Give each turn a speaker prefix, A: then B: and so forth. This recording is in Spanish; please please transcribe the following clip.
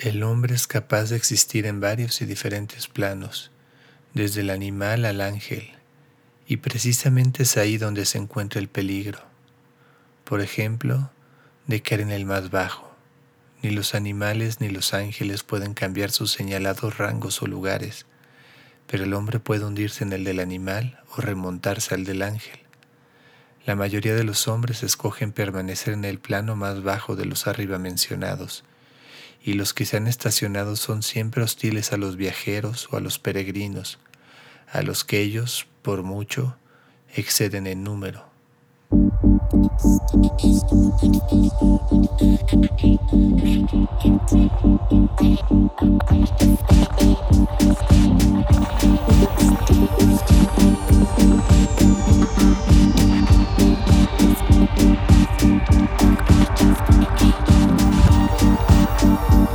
A: El hombre es capaz de existir en varios y diferentes planos, desde el animal al ángel, y precisamente es ahí donde se encuentra el peligro. Por ejemplo, de caer en el más bajo. Ni los animales ni los ángeles pueden cambiar sus señalados rangos o lugares, pero el hombre puede hundirse en el del animal o remontarse al del ángel. La mayoría de los hombres escogen permanecer en el plano más bajo de los arriba mencionados, y los que se han estacionado son siempre hostiles a los viajeros o a los peregrinos, a los que ellos, por mucho, exceden en número.